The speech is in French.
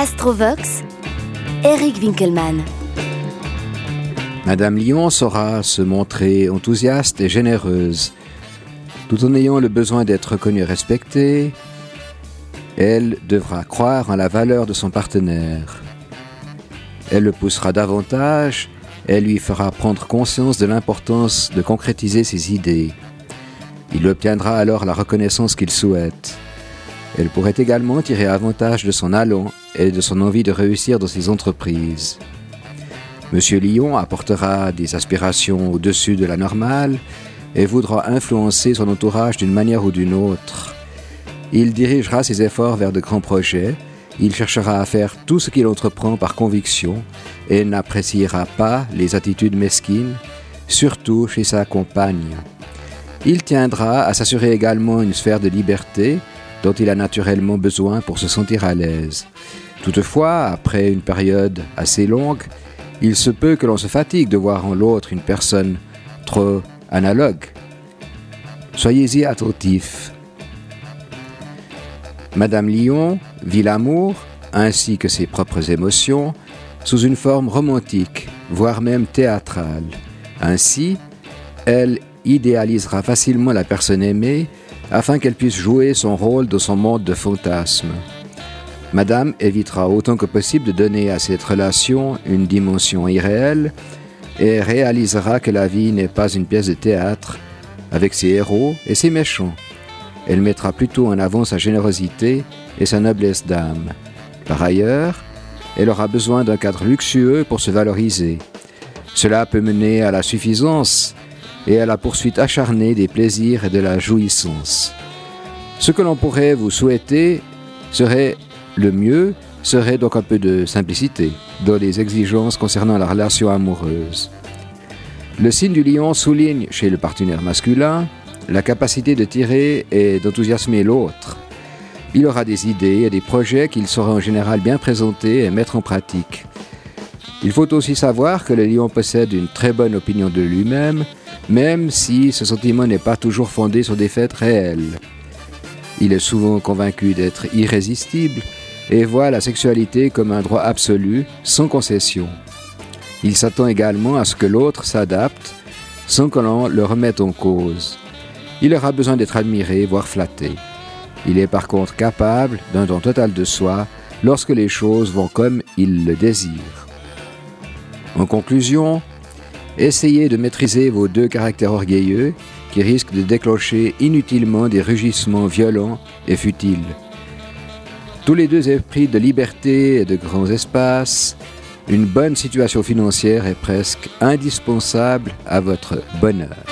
Astrovox, Eric Winkelmann. Madame Lyon saura se montrer enthousiaste et généreuse, tout en ayant le besoin d'être reconnue et respectée. Elle devra croire en la valeur de son partenaire. Elle le poussera davantage, elle lui fera prendre conscience de l'importance de concrétiser ses idées. Il obtiendra alors la reconnaissance qu'il souhaite. Elle pourrait également tirer avantage de son allant et de son envie de réussir dans ses entreprises. Monsieur Lyon apportera des aspirations au-dessus de la normale et voudra influencer son entourage d'une manière ou d'une autre. Il dirigera ses efforts vers de grands projets, il cherchera à faire tout ce qu'il entreprend par conviction et n'appréciera pas les attitudes mesquines, surtout chez sa compagne. Il tiendra à s'assurer également une sphère de liberté dont il a naturellement besoin pour se sentir à l'aise. Toutefois, après une période assez longue, il se peut que l'on se fatigue de voir en l'autre une personne trop analogue. Soyez-y attentif. Madame Lyon vit l'amour, ainsi que ses propres émotions, sous une forme romantique, voire même théâtrale. Ainsi, elle idéalisera facilement la personne aimée afin qu'elle puisse jouer son rôle dans son monde de fantasmes. Madame évitera autant que possible de donner à cette relation une dimension irréelle et réalisera que la vie n'est pas une pièce de théâtre avec ses héros et ses méchants. Elle mettra plutôt en avant sa générosité et sa noblesse d'âme. Par ailleurs, elle aura besoin d'un cadre luxueux pour se valoriser. Cela peut mener à la suffisance et à la poursuite acharnée des plaisirs et de la jouissance. Ce que l'on pourrait vous souhaiter serait le mieux, serait donc un peu de simplicité dans les exigences concernant la relation amoureuse. Le signe du lion souligne chez le partenaire masculin la capacité de tirer et d'enthousiasmer l'autre. Il aura des idées et des projets qu'il saura en général bien présenter et mettre en pratique. Il faut aussi savoir que le lion possède une très bonne opinion de lui-même, même si ce sentiment n'est pas toujours fondé sur des faits réels. Il est souvent convaincu d'être irrésistible et voit la sexualité comme un droit absolu, sans concession. Il s'attend également à ce que l'autre s'adapte sans que l'on le remette en cause. Il aura besoin d'être admiré, voire flatté. Il est par contre capable d'un don total de soi lorsque les choses vont comme il le désire. En conclusion, essayez de maîtriser vos deux caractères orgueilleux qui risquent de déclencher inutilement des rugissements violents et futiles. Tous les deux épris de liberté et de grands espaces, une bonne situation financière est presque indispensable à votre bonheur.